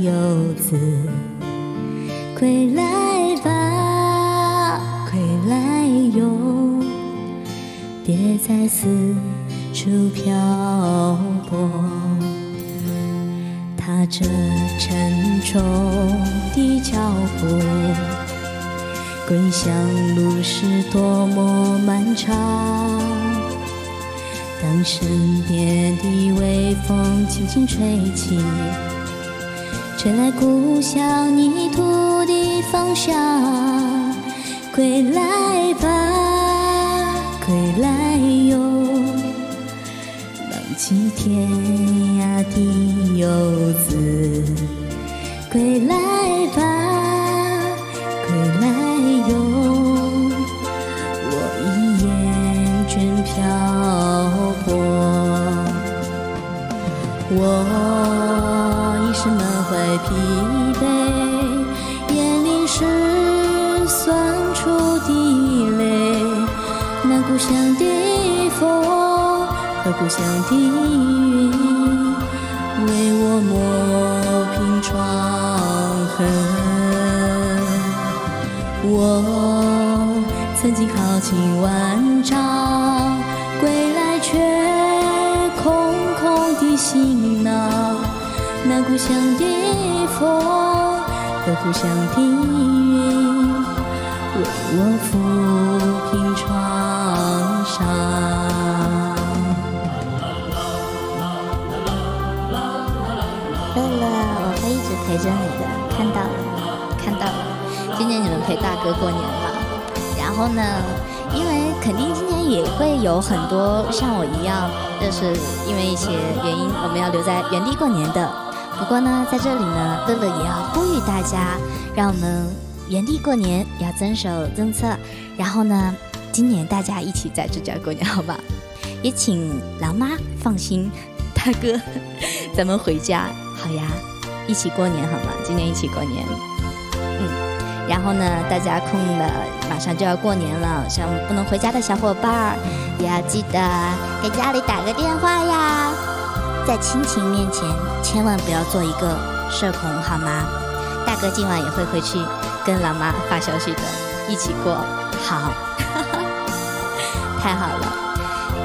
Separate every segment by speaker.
Speaker 1: 游子。归来吧，归来哟，别再四处漂泊。踏着沉重的脚步，归乡路是多么漫长。当身边的微风轻轻吹起。吹来故乡泥土的芳香，归来吧，归来哟，浪迹天涯的游子，归来吧，归来哟，我已厌倦漂泊，我已是满。怀疲惫，眼里是酸楚的泪。那故乡的风和故乡的云，为我抹平创痕。我曾经豪情万丈，归来却空空的行囊。那故乡的风和故乡的云，为我抚平创伤。
Speaker 2: 乐乐，我会一直陪着你的，看到了，看到了。今年你们陪大哥过年了，然后呢？因为肯定今年也会有很多像我一样，就是因为一些原因，我们要留在原地过年的。不过呢，在这里呢，乐乐也要呼吁大家，让我们原地过年，要遵守政策。然后呢，今年大家一起在这家过年，好吧？也请狼妈放心，大哥，咱们回家，好呀，一起过年好吗？今年一起过年，嗯。然后呢，大家空了，马上就要过年了，像不能回家的小伙伴儿，也要记得给家里打个电话呀。在亲情面前，千万不要做一个社恐，好吗？大哥今晚也会回去跟老妈发消息的，一起过，好，太好了。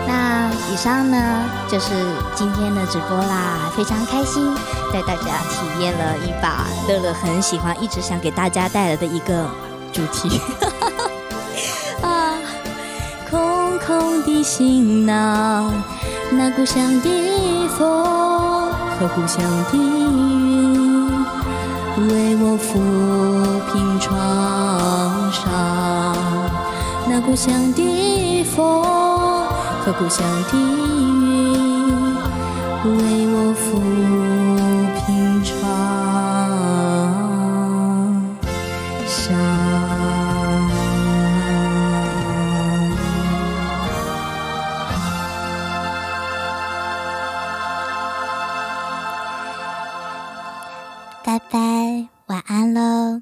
Speaker 2: 那以上呢，就是今天的直播啦，非常开心，带大家体验了一把乐乐很喜欢、一直想给大家带来的一个主题。空的行囊。那故乡的风和故乡的云，为我抚平创伤。那故乡的风和故乡的云，拜拜，晚安喽。